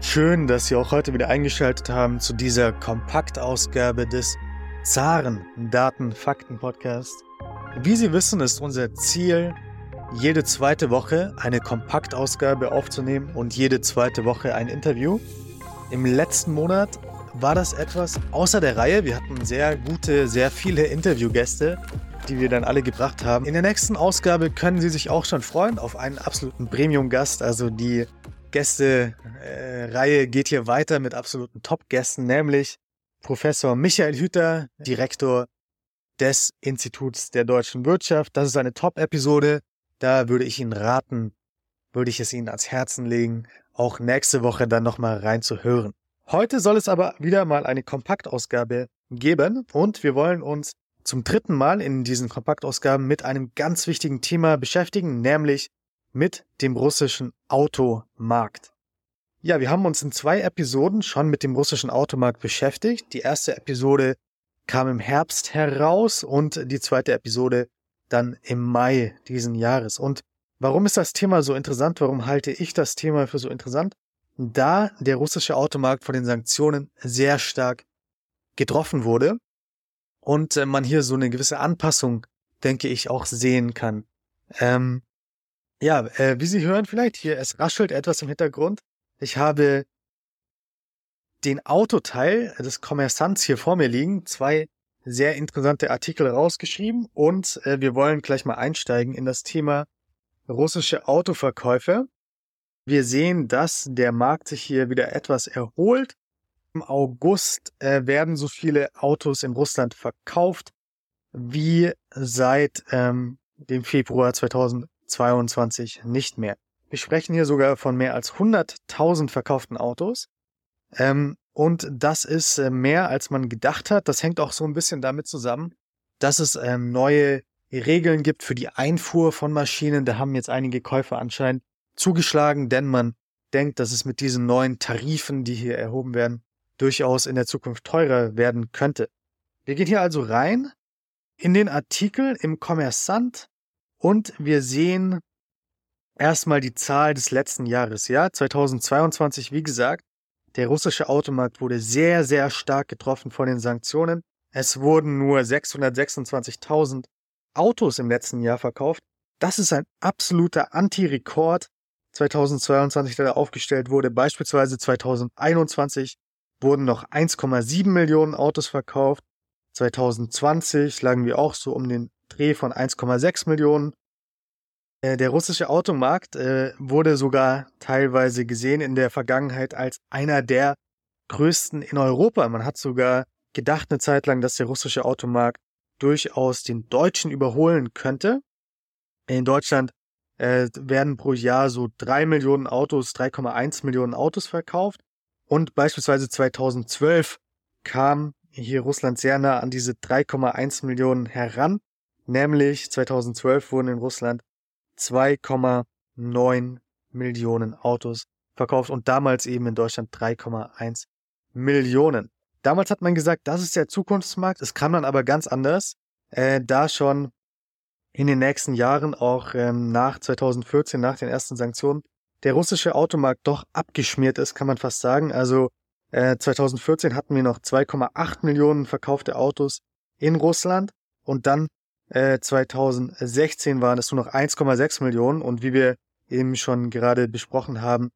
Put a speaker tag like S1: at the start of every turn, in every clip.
S1: Schön, dass Sie auch heute wieder eingeschaltet haben zu dieser Kompaktausgabe des Zaren Daten Fakten Podcast. Wie Sie wissen, ist unser Ziel, jede zweite Woche eine Kompaktausgabe aufzunehmen und jede zweite Woche ein Interview. Im letzten Monat war das etwas außer der Reihe. Wir hatten sehr gute, sehr viele Interviewgäste, die wir dann alle gebracht haben. In der nächsten Ausgabe können Sie sich auch schon freuen auf einen absoluten Premium-Gast. Also die Gäste-Reihe geht hier weiter mit absoluten Top-Gästen, nämlich Professor Michael Hüter, Direktor des Instituts der deutschen Wirtschaft. Das ist eine Top-Episode. Da würde ich Ihnen raten, würde ich es Ihnen ans Herzen legen, auch nächste Woche dann nochmal reinzuhören. Heute soll es aber wieder mal eine Kompaktausgabe geben und wir wollen uns zum dritten Mal in diesen Kompaktausgaben mit einem ganz wichtigen Thema beschäftigen, nämlich mit dem russischen Automarkt. Ja, wir haben uns in zwei Episoden schon mit dem russischen Automarkt beschäftigt. Die erste Episode kam im Herbst heraus und die zweite Episode dann im Mai diesen Jahres. Und warum ist das Thema so interessant? Warum halte ich das Thema für so interessant? da der russische Automarkt von den Sanktionen sehr stark getroffen wurde und äh, man hier so eine gewisse Anpassung, denke ich, auch sehen kann. Ähm, ja, äh, wie Sie hören vielleicht hier, es raschelt etwas im Hintergrund. Ich habe den Autoteil des Kommersants hier vor mir liegen, zwei sehr interessante Artikel rausgeschrieben und äh, wir wollen gleich mal einsteigen in das Thema russische Autoverkäufe. Wir sehen, dass der Markt sich hier wieder etwas erholt. Im August äh, werden so viele Autos in Russland verkauft wie seit ähm, dem Februar 2022 nicht mehr. Wir sprechen hier sogar von mehr als 100.000 verkauften Autos. Ähm, und das ist äh, mehr, als man gedacht hat. Das hängt auch so ein bisschen damit zusammen, dass es ähm, neue Regeln gibt für die Einfuhr von Maschinen. Da haben jetzt einige Käufer anscheinend zugeschlagen, denn man denkt, dass es mit diesen neuen Tarifen, die hier erhoben werden, durchaus in der Zukunft teurer werden könnte. Wir gehen hier also rein in den Artikel im Kommersant und wir sehen erstmal die Zahl des letzten Jahres, ja, 2022, wie gesagt, der russische Automarkt wurde sehr, sehr stark getroffen von den Sanktionen. Es wurden nur 626.000 Autos im letzten Jahr verkauft. Das ist ein absoluter Anti-Rekord 2022 da aufgestellt wurde. Beispielsweise 2021 wurden noch 1,7 Millionen Autos verkauft. 2020 lagen wir auch so um den Dreh von 1,6 Millionen. Äh, der russische Automarkt äh, wurde sogar teilweise gesehen in der Vergangenheit als einer der größten in Europa. Man hat sogar gedacht eine Zeit lang, dass der russische Automarkt durchaus den deutschen überholen könnte. In Deutschland äh, werden pro Jahr so drei Millionen Autos, 3,1 Millionen Autos verkauft. Und beispielsweise 2012 kam hier Russland sehr nah an diese 3,1 Millionen heran. Nämlich 2012 wurden in Russland 2,9 Millionen Autos verkauft und damals eben in Deutschland 3,1 Millionen. Damals hat man gesagt, das ist der Zukunftsmarkt. Es kam dann aber ganz anders, äh, da schon in den nächsten Jahren, auch ähm, nach 2014, nach den ersten Sanktionen, der russische Automarkt doch abgeschmiert ist, kann man fast sagen. Also äh, 2014 hatten wir noch 2,8 Millionen verkaufte Autos in Russland und dann äh, 2016 waren es nur noch 1,6 Millionen und wie wir eben schon gerade besprochen haben,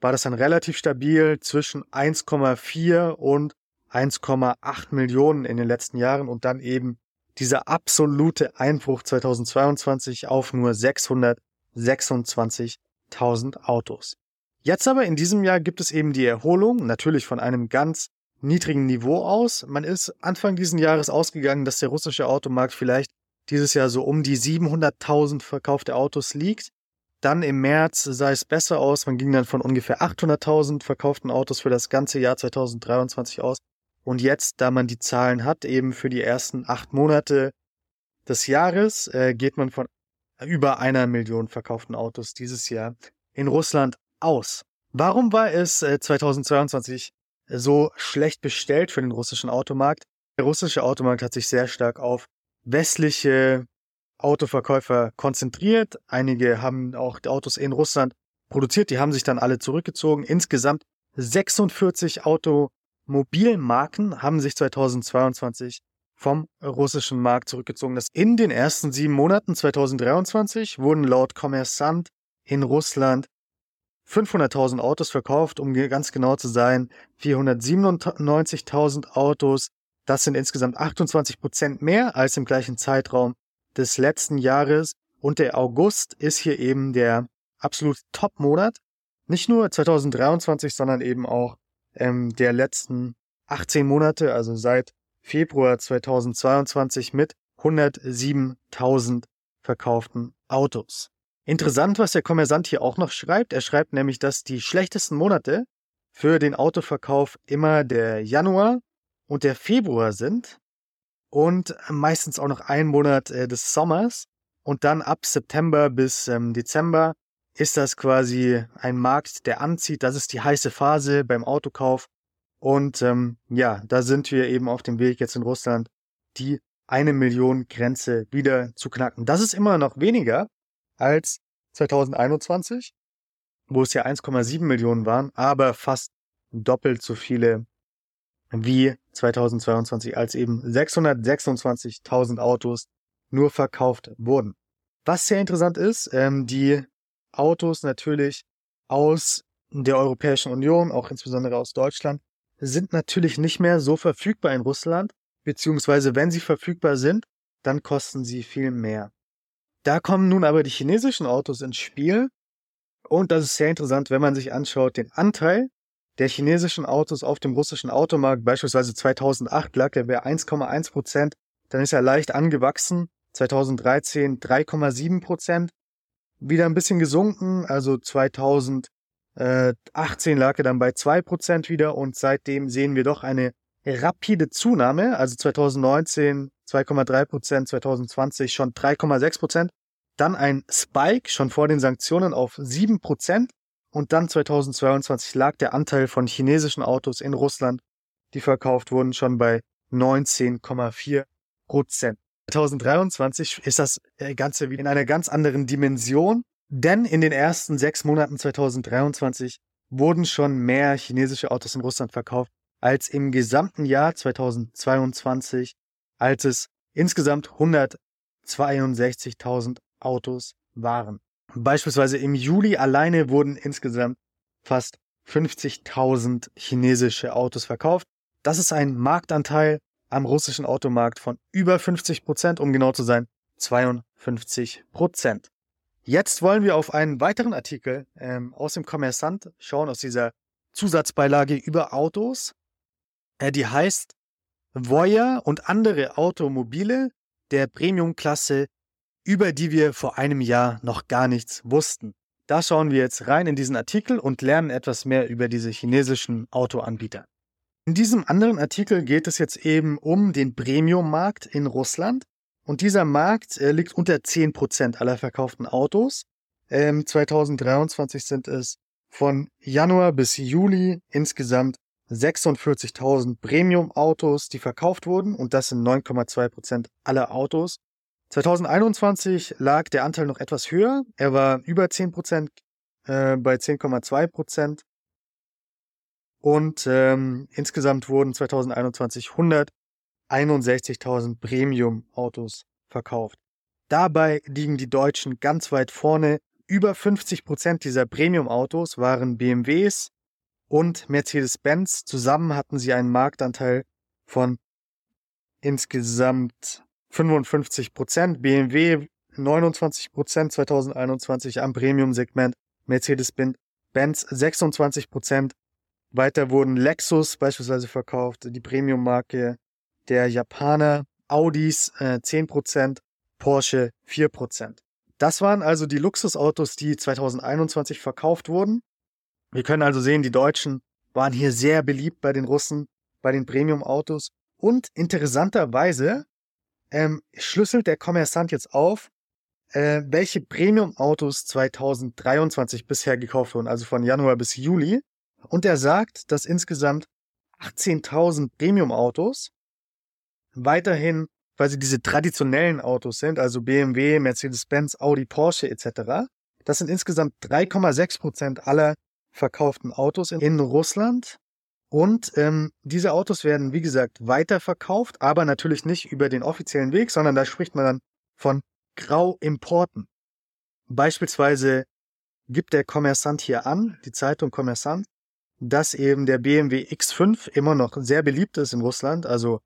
S1: war das dann relativ stabil zwischen 1,4 und 1,8 Millionen in den letzten Jahren und dann eben dieser absolute Einbruch 2022 auf nur 626.000 Autos. Jetzt aber in diesem Jahr gibt es eben die Erholung, natürlich von einem ganz niedrigen Niveau aus. Man ist Anfang diesen Jahres ausgegangen, dass der russische Automarkt vielleicht dieses Jahr so um die 700.000 verkaufte Autos liegt. Dann im März sah es besser aus. Man ging dann von ungefähr 800.000 verkauften Autos für das ganze Jahr 2023 aus. Und jetzt, da man die Zahlen hat, eben für die ersten acht Monate des Jahres, äh, geht man von über einer Million verkauften Autos dieses Jahr in Russland aus. Warum war es äh, 2022 so schlecht bestellt für den russischen Automarkt? Der russische Automarkt hat sich sehr stark auf westliche Autoverkäufer konzentriert. Einige haben auch die Autos in Russland produziert, die haben sich dann alle zurückgezogen. Insgesamt 46 Automobilmarken haben sich 2022 vom russischen Markt zurückgezogen. Das in den ersten sieben Monaten 2023 wurden laut Kommersant in Russland 500.000 Autos verkauft, um ganz genau zu sein, 497.000 Autos. Das sind insgesamt 28 Prozent mehr als im gleichen Zeitraum des letzten Jahres. Und der August ist hier eben der absolut Top-Monat. Nicht nur 2023, sondern eben auch ähm, der letzten 18 Monate, also seit Februar 2022 mit 107.000 verkauften Autos. Interessant, was der Kommersant hier auch noch schreibt. Er schreibt nämlich, dass die schlechtesten Monate für den Autoverkauf immer der Januar und der Februar sind und meistens auch noch ein Monat äh, des Sommers und dann ab September bis ähm, Dezember ist das quasi ein Markt, der anzieht. Das ist die heiße Phase beim Autokauf und ähm, ja, da sind wir eben auf dem Weg jetzt in Russland, die eine Million Grenze wieder zu knacken. Das ist immer noch weniger als 2021, wo es ja 1,7 Millionen waren, aber fast doppelt so viele wie 2022, als eben 626.000 Autos nur verkauft wurden. Was sehr interessant ist, ähm, die Autos natürlich aus der Europäischen Union, auch insbesondere aus Deutschland, sind natürlich nicht mehr so verfügbar in Russland, beziehungsweise wenn sie verfügbar sind, dann kosten sie viel mehr. Da kommen nun aber die chinesischen Autos ins Spiel und das ist sehr interessant, wenn man sich anschaut, den Anteil der chinesischen Autos auf dem russischen Automarkt, beispielsweise 2008 lag er bei 1,1 Prozent, dann ist er leicht angewachsen, 2013 3,7 Prozent, wieder ein bisschen gesunken, also 2000 äh, 18 lag er dann bei 2% wieder und seitdem sehen wir doch eine rapide Zunahme. Also 2019 2,3%, 2020 schon 3,6%. Dann ein Spike schon vor den Sanktionen auf 7%. Und dann 2022 lag der Anteil von chinesischen Autos in Russland, die verkauft wurden, schon bei 19,4% 2023 ist das Ganze wieder in einer ganz anderen Dimension. Denn in den ersten sechs Monaten 2023 wurden schon mehr chinesische Autos in Russland verkauft als im gesamten Jahr 2022, als es insgesamt 162.000 Autos waren. Beispielsweise im Juli alleine wurden insgesamt fast 50.000 chinesische Autos verkauft. Das ist ein Marktanteil am russischen Automarkt von über 50 Prozent, um genau zu sein, 52 Prozent. Jetzt wollen wir auf einen weiteren Artikel ähm, aus dem Kommersant schauen, aus dieser Zusatzbeilage über Autos. Äh, die heißt Voya und andere Automobile der Premiumklasse, über die wir vor einem Jahr noch gar nichts wussten. Da schauen wir jetzt rein in diesen Artikel und lernen etwas mehr über diese chinesischen Autoanbieter. In diesem anderen Artikel geht es jetzt eben um den Premium-Markt in Russland und dieser Markt äh, liegt unter 10% aller verkauften Autos. Ähm, 2023 sind es von Januar bis Juli insgesamt 46.000 Premium-Autos, die verkauft wurden. Und das sind 9,2% aller Autos. 2021 lag der Anteil noch etwas höher. Er war über 10%, äh, bei 10,2%. Und ähm, insgesamt wurden 2021 100 61.000 Premium-Autos verkauft. Dabei liegen die Deutschen ganz weit vorne. Über 50 Prozent dieser Premium-Autos waren BMWs und Mercedes-Benz. Zusammen hatten sie einen Marktanteil von insgesamt 55 Prozent. BMW 29 Prozent 2021 am Premium-Segment. Mercedes-Benz 26 Prozent. Weiter wurden Lexus beispielsweise verkauft, die Premium-Marke der Japaner, Audis äh, 10%, Porsche 4%. Das waren also die Luxusautos, die 2021 verkauft wurden. Wir können also sehen, die Deutschen waren hier sehr beliebt bei den Russen, bei den Premium-Autos. Und interessanterweise ähm, schlüsselt der Kommersant jetzt auf, äh, welche Premium-Autos 2023 bisher gekauft wurden, also von Januar bis Juli. Und er sagt, dass insgesamt 18.000 Premium-Autos weiterhin quasi diese traditionellen Autos sind, also BMW, Mercedes-Benz, Audi, Porsche etc. Das sind insgesamt 3,6 Prozent aller verkauften Autos in, in Russland. Und ähm, diese Autos werden, wie gesagt, weiterverkauft, aber natürlich nicht über den offiziellen Weg, sondern da spricht man dann von Grauimporten. Beispielsweise gibt der Kommersant hier an, die Zeitung Kommersant, dass eben der BMW X5 immer noch sehr beliebt ist in Russland, also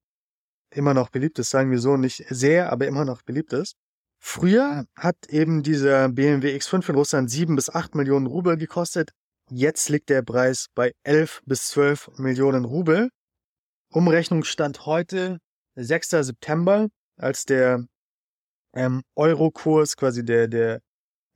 S1: immer noch beliebt ist, sagen wir so, nicht sehr, aber immer noch beliebt ist. Früher hat eben dieser BMW X5 in Russland sieben bis acht Millionen Rubel gekostet. Jetzt liegt der Preis bei elf bis zwölf Millionen Rubel. Umrechnungsstand heute 6. September, als der ähm, Euro-Kurs, quasi der, der,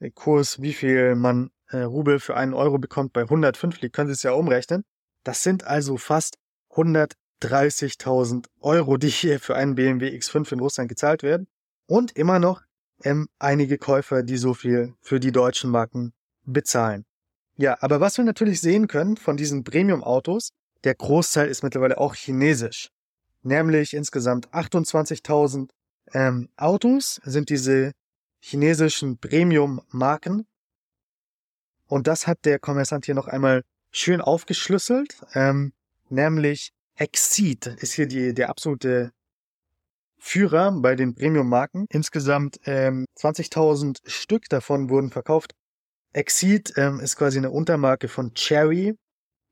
S1: der Kurs, wie viel man äh, Rubel für einen Euro bekommt, bei 105 liegt, können Sie es ja umrechnen. Das sind also fast 130.000 Euro, die hier für einen BMW X5 in Russland gezahlt werden. Und immer noch ähm, einige Käufer, die so viel für die deutschen Marken bezahlen. Ja, aber was wir natürlich sehen können von diesen Premium-Autos, der Großteil ist mittlerweile auch chinesisch. Nämlich insgesamt 28.000 ähm, Autos sind diese chinesischen Premium-Marken. Und das hat der Kommersant hier noch einmal schön aufgeschlüsselt. Ähm, nämlich Exceed ist hier die, der absolute Führer bei den Premium-Marken. Insgesamt ähm, 20.000 Stück davon wurden verkauft. Exceed ähm, ist quasi eine Untermarke von Cherry.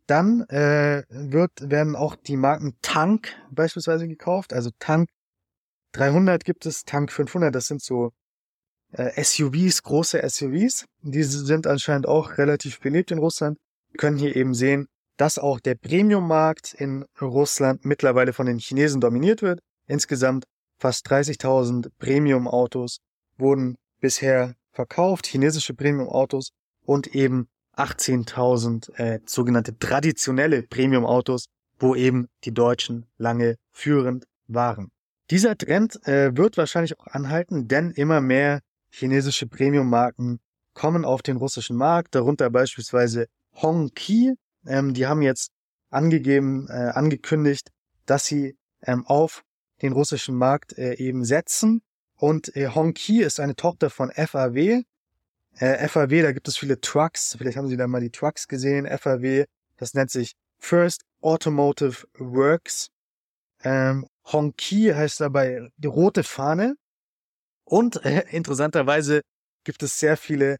S1: Dann äh, wird, werden auch die Marken Tank beispielsweise gekauft. Also Tank 300 gibt es, Tank 500, das sind so äh, SUVs, große SUVs. Diese sind anscheinend auch relativ beliebt in Russland. Wir können hier eben sehen, dass auch der Premium-Markt in Russland mittlerweile von den Chinesen dominiert wird. Insgesamt Fast 30.000 Premium-Autos wurden bisher verkauft, chinesische Premium-Autos und eben 18.000 äh, sogenannte traditionelle Premium-Autos, wo eben die Deutschen lange führend waren. Dieser Trend äh, wird wahrscheinlich auch anhalten, denn immer mehr chinesische Premium-Marken kommen auf den russischen Markt, darunter beispielsweise Hongqi. Ähm, die haben jetzt angegeben, äh, angekündigt, dass sie ähm, auf den russischen Markt äh, eben setzen. Und äh, Hongqi ist eine Tochter von FAW. Äh, FAW, da gibt es viele Trucks. Vielleicht haben Sie da mal die Trucks gesehen. FAW, das nennt sich First Automotive Works. Ähm, Hongqi heißt dabei die rote Fahne. Und äh, interessanterweise gibt es sehr viele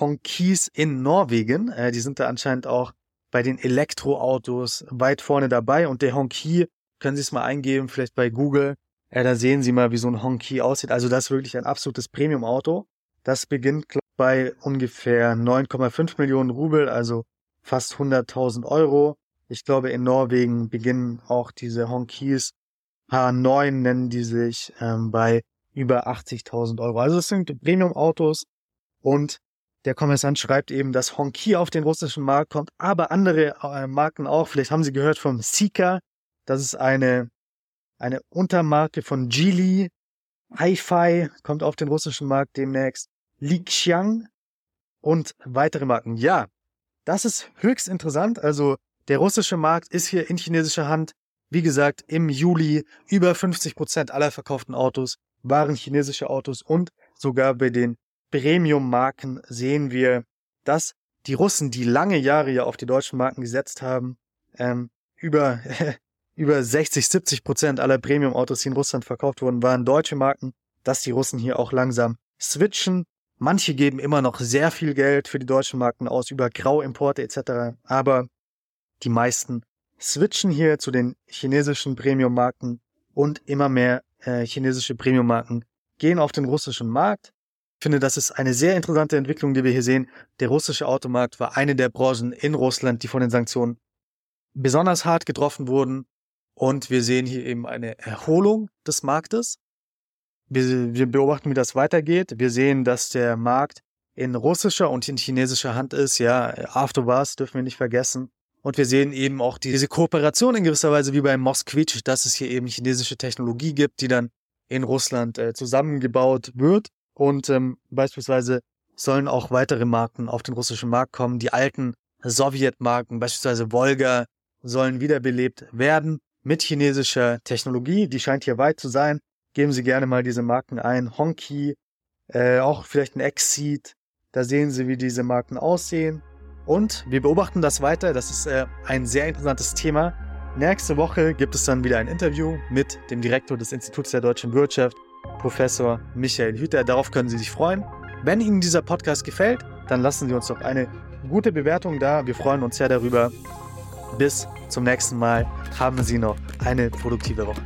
S1: Hongqis in Norwegen. Äh, die sind da anscheinend auch bei den Elektroautos weit vorne dabei. Und der Hongqi können Sie es mal eingeben, vielleicht bei Google. Ja, da sehen Sie mal, wie so ein Honky aussieht. Also das ist wirklich ein absolutes Premium-Auto. Das beginnt glaub, bei ungefähr 9,5 Millionen Rubel, also fast 100.000 Euro. Ich glaube, in Norwegen beginnen auch diese Honkis H9 nennen die sich ähm, bei über 80.000 Euro. Also es sind Premium-Autos und der Kommissant schreibt eben, dass Honki auf den russischen Markt kommt, aber andere äh, Marken auch. Vielleicht haben Sie gehört vom Sika. Das ist eine, eine Untermarke von Geely. Hi-Fi kommt auf den russischen Markt demnächst. Lixiang und weitere Marken. Ja, das ist höchst interessant. Also der russische Markt ist hier in chinesischer Hand. Wie gesagt, im Juli über 50 Prozent aller verkauften Autos waren chinesische Autos und sogar bei den Premium-Marken sehen wir, dass die Russen, die lange Jahre ja auf die deutschen Marken gesetzt haben, ähm, über über 60, 70 Prozent aller Premium-Autos, die in Russland verkauft wurden, waren deutsche Marken, dass die Russen hier auch langsam switchen. Manche geben immer noch sehr viel Geld für die deutschen Marken aus über Grauimporte etc. Aber die meisten switchen hier zu den chinesischen Premium-Marken und immer mehr äh, chinesische Premium-Marken gehen auf den russischen Markt. Ich finde, das ist eine sehr interessante Entwicklung, die wir hier sehen. Der russische Automarkt war eine der Branchen in Russland, die von den Sanktionen besonders hart getroffen wurden. Und wir sehen hier eben eine Erholung des Marktes. Wir, wir beobachten, wie das weitergeht. Wir sehen, dass der Markt in russischer und in chinesischer Hand ist. Ja, Afterbars dürfen wir nicht vergessen. Und wir sehen eben auch diese Kooperation in gewisser Weise wie bei Mosquitsch, dass es hier eben chinesische Technologie gibt, die dann in Russland äh, zusammengebaut wird. Und ähm, beispielsweise sollen auch weitere Marken auf den russischen Markt kommen. Die alten Sowjetmarken, beispielsweise Volga, sollen wiederbelebt werden mit chinesischer Technologie. Die scheint hier weit zu sein. Geben Sie gerne mal diese Marken ein. Honky, äh, auch vielleicht ein Exceed. Da sehen Sie, wie diese Marken aussehen. Und wir beobachten das weiter. Das ist äh, ein sehr interessantes Thema. Nächste Woche gibt es dann wieder ein Interview mit dem Direktor des Instituts der deutschen Wirtschaft, Professor Michael Hüter. Darauf können Sie sich freuen. Wenn Ihnen dieser Podcast gefällt, dann lassen Sie uns doch eine gute Bewertung da. Wir freuen uns sehr darüber. Bis zum nächsten Mal. Haben Sie noch eine produktive Woche.